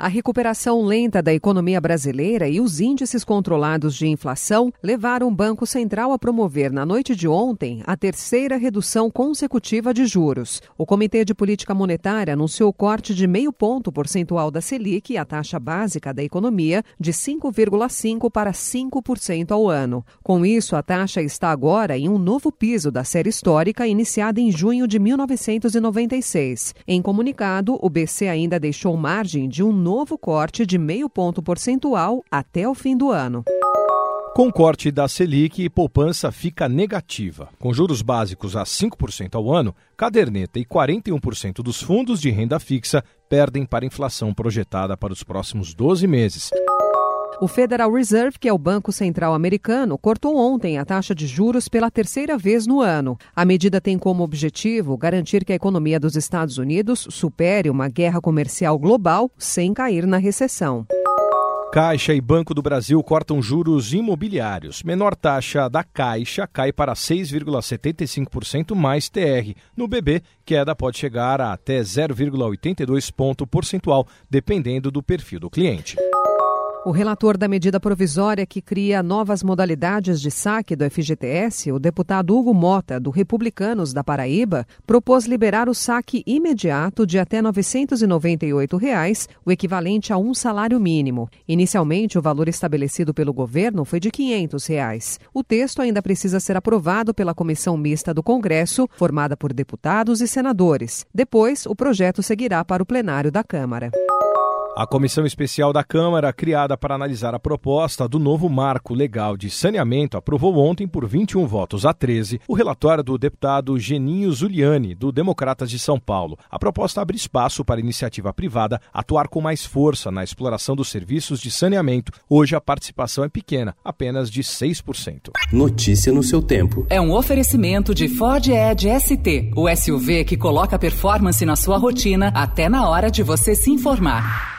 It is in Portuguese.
A recuperação lenta da economia brasileira e os índices controlados de inflação levaram o Banco Central a promover na noite de ontem a terceira redução consecutiva de juros. O Comitê de Política Monetária anunciou corte de meio ponto percentual da Selic, a taxa básica da economia, de 5,5% para 5% ao ano. Com isso, a taxa está agora em um novo piso da série histórica iniciada em junho de 1996. Em comunicado, o BC ainda deixou margem de um novo corte de meio ponto percentual até o fim do ano. Com corte da Selic, poupança fica negativa. Com juros básicos a 5% ao ano, caderneta e 41% dos fundos de renda fixa perdem para a inflação projetada para os próximos 12 meses. O Federal Reserve, que é o Banco Central Americano, cortou ontem a taxa de juros pela terceira vez no ano. A medida tem como objetivo garantir que a economia dos Estados Unidos supere uma guerra comercial global sem cair na recessão. Caixa e Banco do Brasil cortam juros imobiliários. Menor taxa da Caixa cai para 6,75% mais TR. No BB, queda pode chegar a até 0,82 ponto percentual, dependendo do perfil do cliente. O relator da medida provisória que cria novas modalidades de saque do FGTS, o deputado Hugo Mota, do Republicanos da Paraíba, propôs liberar o saque imediato de até 998 reais, o equivalente a um salário mínimo. Inicialmente, o valor estabelecido pelo governo foi de 500 reais. O texto ainda precisa ser aprovado pela comissão mista do Congresso, formada por deputados e senadores. Depois, o projeto seguirá para o plenário da Câmara. A comissão especial da Câmara, criada para analisar a proposta do novo marco legal de saneamento, aprovou ontem, por 21 votos a 13, o relatório do deputado Geninho Zuliani, do Democratas de São Paulo. A proposta abre espaço para a iniciativa privada atuar com mais força na exploração dos serviços de saneamento. Hoje a participação é pequena, apenas de 6%. Notícia no seu tempo. É um oferecimento de Ford Edge ST, o SUV que coloca performance na sua rotina até na hora de você se informar.